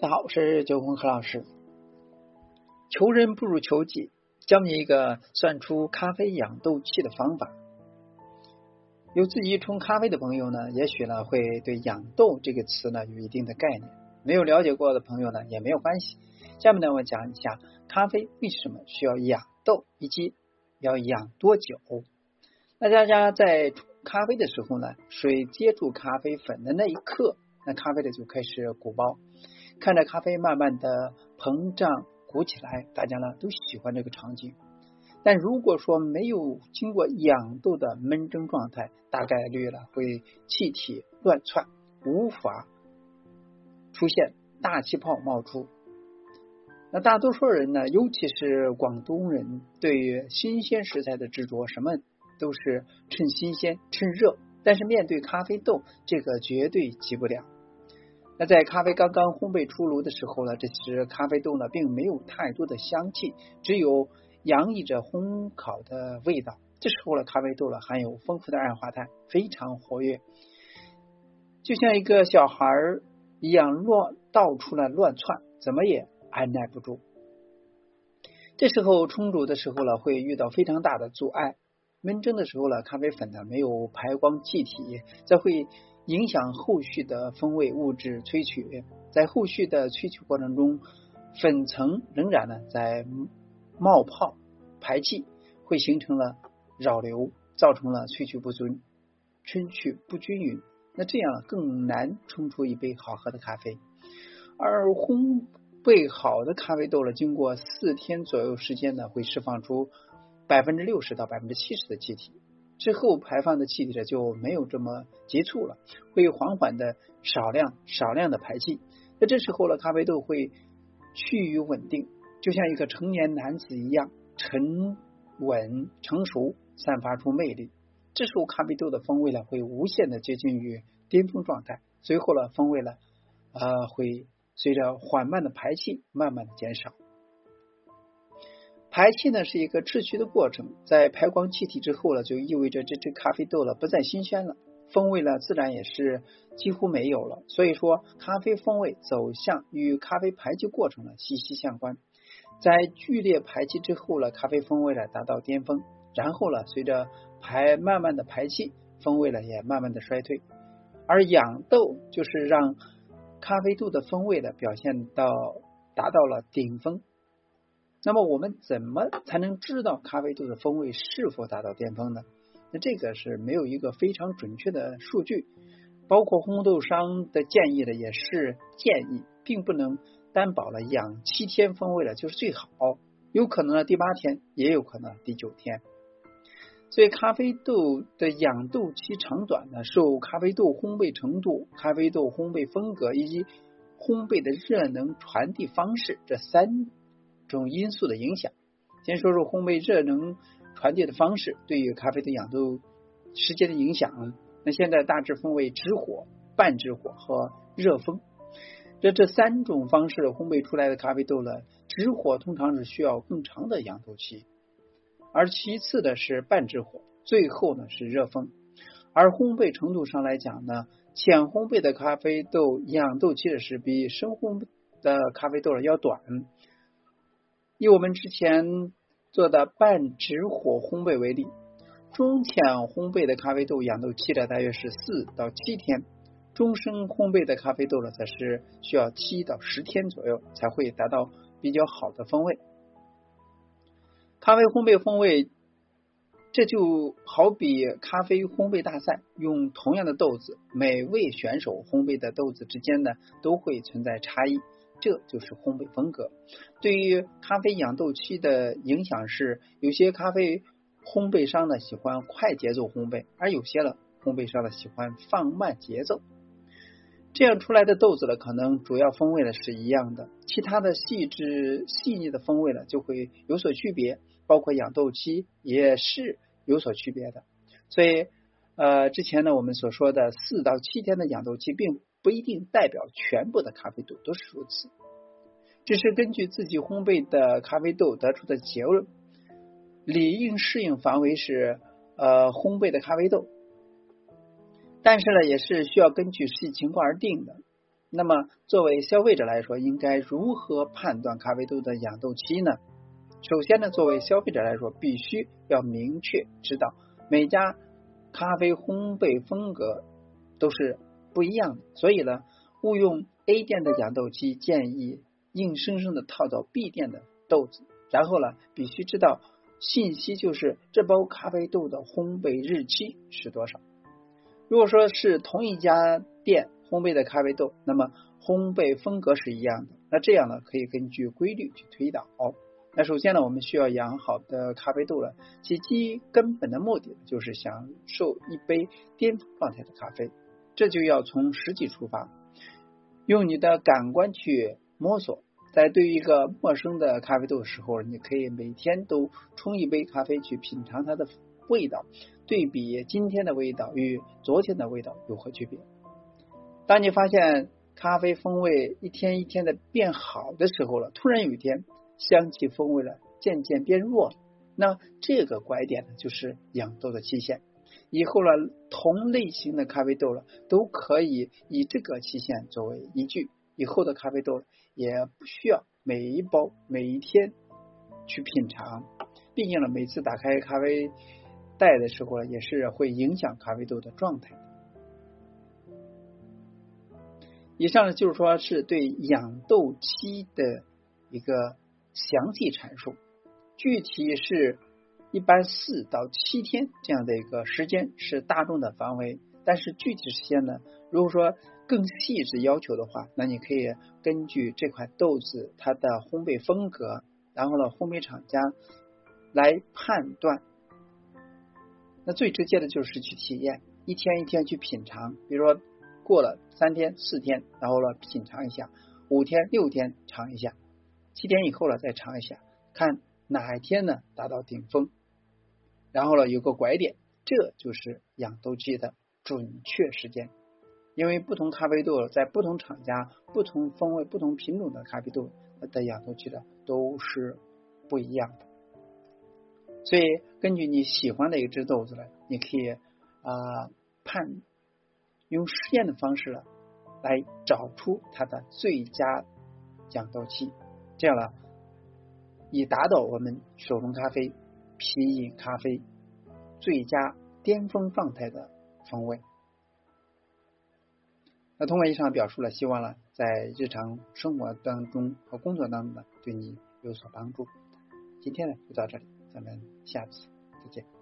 大家好，我是九红何老师。求人不如求己，教你一个算出咖啡养豆器的方法。有自己冲咖啡的朋友呢，也许呢会对养豆这个词呢有一定的概念；没有了解过的朋友呢也没有关系。下面呢我讲一下咖啡为什么需要养豆，以及要养多久。那大家在冲咖啡的时候呢，水接触咖啡粉的那一刻。那咖啡的就开始鼓包，看着咖啡慢慢的膨胀鼓起来，大家呢都喜欢这个场景。但如果说没有经过养豆的闷蒸状态，大概率呢会气体乱窜，无法出现大气泡冒出。那大多数人呢，尤其是广东人，对于新鲜食材的执着，什么都是趁新鲜趁热，但是面对咖啡豆，这个绝对急不了。那在咖啡刚刚烘焙出炉的时候呢，这时咖啡豆呢并没有太多的香气，只有洋溢着烘烤的味道。这时候呢，咖啡豆呢含有丰富的二氧化碳，非常活跃，就像一个小孩一样乱到处呢乱窜，怎么也按耐不住。这时候冲煮的时候呢，会遇到非常大的阻碍。焖蒸的时候呢，咖啡粉呢没有排光气体，则会。影响后续的风味物质萃取，在后续的萃取过程中，粉层仍然呢在冒泡排气，会形成了扰流，造成了萃取不足、萃取不均匀。那这样更难冲出一杯好喝的咖啡。而烘焙好的咖啡豆呢，经过四天左右时间呢，会释放出百分之六十到百分之七十的气体。之后排放的气体呢就没有这么急促了，会缓缓的少量少量的排气。那这时候呢，咖啡豆会趋于稳定，就像一个成年男子一样沉稳成熟，散发出魅力。这时候咖啡豆的风味呢会无限的接近于巅峰状态，随后呢风味呢呃会随着缓慢的排气慢慢的减少。排气呢是一个持续的过程，在排光气体之后呢，就意味着这只咖啡豆了不再新鲜了，风味呢自然也是几乎没有了。所以说，咖啡风味走向与咖啡排气过程呢息息相关。在剧烈排气之后呢，咖啡风味呢达到巅峰，然后呢随着排慢慢的排气，风味呢也慢慢的衰退。而养豆就是让咖啡豆的风味呢表现到达到了顶峰。那么我们怎么才能知道咖啡豆的风味是否达到巅峰呢？那这个是没有一个非常准确的数据，包括烘豆商的建议的也是建议，并不能担保了养七天风味了就是最好，有可能呢第八天，也有可能第九天。所以咖啡豆的养豆期长短呢，受咖啡豆烘焙程度、咖啡豆烘焙风格以及烘焙的热能传递方式这三。种因素的影响，先说说烘焙热能传递的方式对于咖啡的养豆时间的影响。那现在大致分为直火、半直火和热风。这这三种方式烘焙出来的咖啡豆呢，直火通常是需要更长的养豆期，而其次的是半直火，最后呢是热风。而烘焙程度上来讲呢，浅烘焙的咖啡豆养豆期的是比深烘的咖啡豆要短。以我们之前做的半直火烘焙为例，中浅烘焙的咖啡豆养豆期呢大约是四到七天，中深烘焙的咖啡豆呢则是需要七到十天左右才会达到比较好的风味。咖啡烘焙风味，这就好比咖啡烘焙大赛，用同样的豆子，每位选手烘焙的豆子之间呢都会存在差异。这就是烘焙风格。对于咖啡养豆期的影响是，有些咖啡烘焙商呢喜欢快节奏烘焙，而有些呢烘焙商呢喜欢放慢节奏。这样出来的豆子呢，可能主要风味呢是一样的，其他的细致细腻的风味呢就会有所区别，包括养豆期也是有所区别的。所以，呃，之前呢我们所说的四到七天的养豆期并。不一定代表全部的咖啡豆都是如此，只是根据自己烘焙的咖啡豆得出的结论，理应适应范围是呃烘焙的咖啡豆，但是呢也是需要根据实际情况而定的。那么作为消费者来说，应该如何判断咖啡豆的养豆期呢？首先呢，作为消费者来说，必须要明确知道每家咖啡烘焙风格都是不一样的，所以呢，误用 A 店的养豆机，建议硬生生的套到 B 店的豆子。然后呢，必须知道信息，就是这包咖啡豆的烘焙日期是多少。如果说是同一家店烘焙的咖啡豆，那么烘焙风格是一样的，那这样呢，可以根据规律去推导。那首先呢，我们需要养好的咖啡豆了，其基根本的目的就是享受一杯巅峰状态的咖啡。这就要从实际出发，用你的感官去摸索。在对于一个陌生的咖啡豆的时候，你可以每天都冲一杯咖啡去品尝它的味道，对比今天的味道与昨天的味道有何区别。当你发现咖啡风味一天一天的变好的时候了，突然有一天。香气风味了渐渐变弱，那这个拐点呢，就是养豆的期限。以后呢，同类型的咖啡豆了，都可以以这个期限作为依据。以后的咖啡豆也不需要每一包每一天去品尝，毕竟呢，每次打开咖啡袋的时候，也是会影响咖啡豆的状态。以上呢，就是说是对养豆期的一个。详细阐述，具体是一般四到七天这样的一个时间是大众的范围，但是具体时间呢，如果说更细致要求的话，那你可以根据这款豆子它的烘焙风格，然后呢烘焙厂家来判断。那最直接的就是去体验，一天一天去品尝，比如说过了三天四天，然后呢品尝一下，五天六天尝一下。七天以后了，再尝一下，看哪一天呢达到顶峰，然后呢有个拐点，这就是养豆期的准确时间。因为不同咖啡豆在不同厂家、不同风味、不同品种的咖啡豆的养豆期的都是不一样的。所以根据你喜欢的一只豆子呢，你可以啊判用实验的方式呢来找出它的最佳养豆期。这样呢，以达到我们手中咖啡、品饮咖啡最佳巅峰状态的风味。那通过以上表述了，希望呢，在日常生活当中和工作当中呢，对你有所帮助。今天呢，就到这里，咱们下次再见。